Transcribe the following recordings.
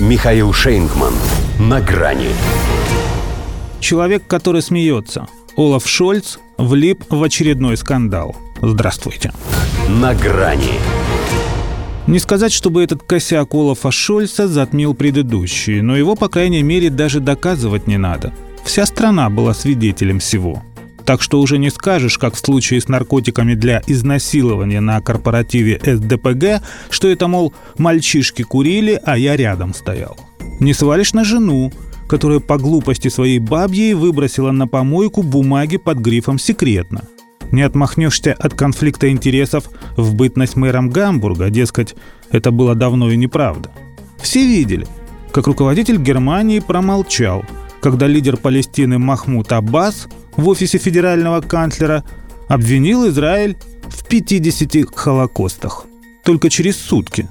Михаил Шейнгман. На грани. Человек, который смеется. Олаф Шольц влип в очередной скандал. Здравствуйте. На грани. Не сказать, чтобы этот косяк Олафа Шольца затмил предыдущий, но его, по крайней мере, даже доказывать не надо. Вся страна была свидетелем всего. Так что уже не скажешь, как в случае с наркотиками для изнасилования на корпоративе СДПГ, что это, мол, мальчишки курили, а я рядом стоял. Не свалишь на жену, которая по глупости своей бабьей выбросила на помойку бумаги под грифом «секретно». Не отмахнешься от конфликта интересов в бытность мэром Гамбурга, дескать, это было давно и неправда. Все видели, как руководитель Германии промолчал, когда лидер Палестины Махмуд Аббас – в офисе федерального канцлера обвинил Израиль в 50 холокостах. Только через сутки,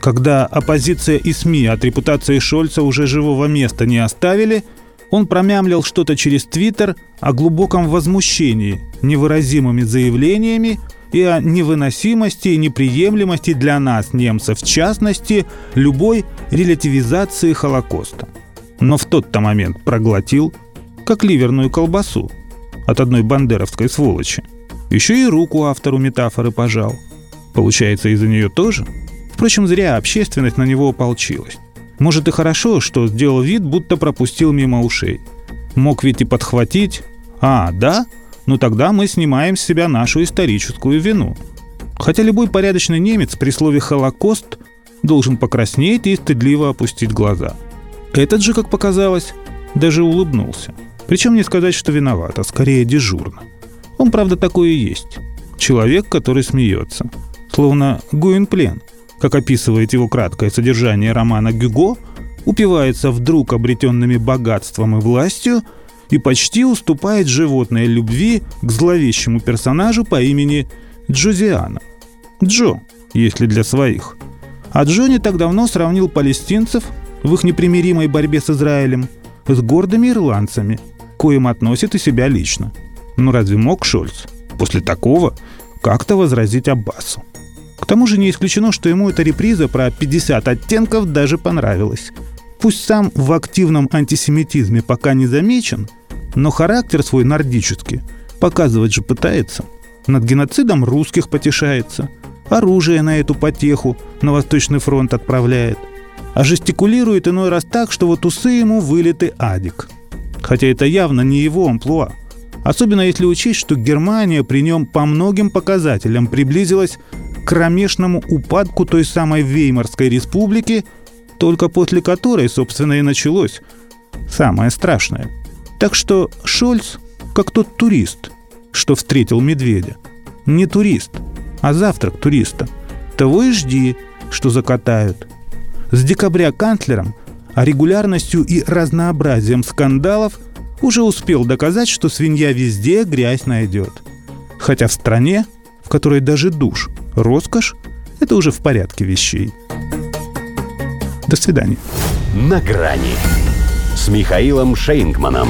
когда оппозиция и СМИ от репутации Шольца уже живого места не оставили, он промямлил что-то через Твиттер о глубоком возмущении невыразимыми заявлениями и о невыносимости и неприемлемости для нас, немцев, в частности, любой релятивизации Холокоста. Но в тот-то момент проглотил, как ливерную колбасу – от одной бандеровской сволочи. Еще и руку автору метафоры пожал. Получается, из-за нее тоже? Впрочем, зря общественность на него ополчилась. Может и хорошо, что сделал вид, будто пропустил мимо ушей. Мог ведь и подхватить. А, да? Ну тогда мы снимаем с себя нашу историческую вину. Хотя любой порядочный немец при слове «Холокост» должен покраснеть и стыдливо опустить глаза. Этот же, как показалось, даже улыбнулся – причем не сказать, что виноват, а скорее дежурно. Он, правда, такой и есть. Человек, который смеется. Словно Гуинплен, как описывает его краткое содержание романа Гюго, упивается вдруг обретенными богатством и властью и почти уступает животной любви к зловещему персонажу по имени Джозиана. Джо, если для своих. А Джо не так давно сравнил палестинцев в их непримиримой борьбе с Израилем с гордыми ирландцами – коим относит и себя лично. Но разве мог Шольц после такого как-то возразить Аббасу? К тому же не исключено, что ему эта реприза про 50 оттенков даже понравилась. Пусть сам в активном антисемитизме пока не замечен, но характер свой нордический показывать же пытается. Над геноцидом русских потешается, оружие на эту потеху на Восточный фронт отправляет, а жестикулирует иной раз так, что вот усы ему вылеты адик – хотя это явно не его амплуа. Особенно если учесть, что Германия при нем по многим показателям приблизилась к кромешному упадку той самой Веймарской республики, только после которой, собственно, и началось самое страшное. Так что Шольц как тот турист, что встретил медведя. Не турист, а завтрак туриста. Того и жди, что закатают. С декабря канцлером а регулярностью и разнообразием скандалов уже успел доказать, что свинья везде грязь найдет. Хотя в стране, в которой даже душ – роскошь, это уже в порядке вещей. До свидания. На грани с Михаилом Шейнгманом.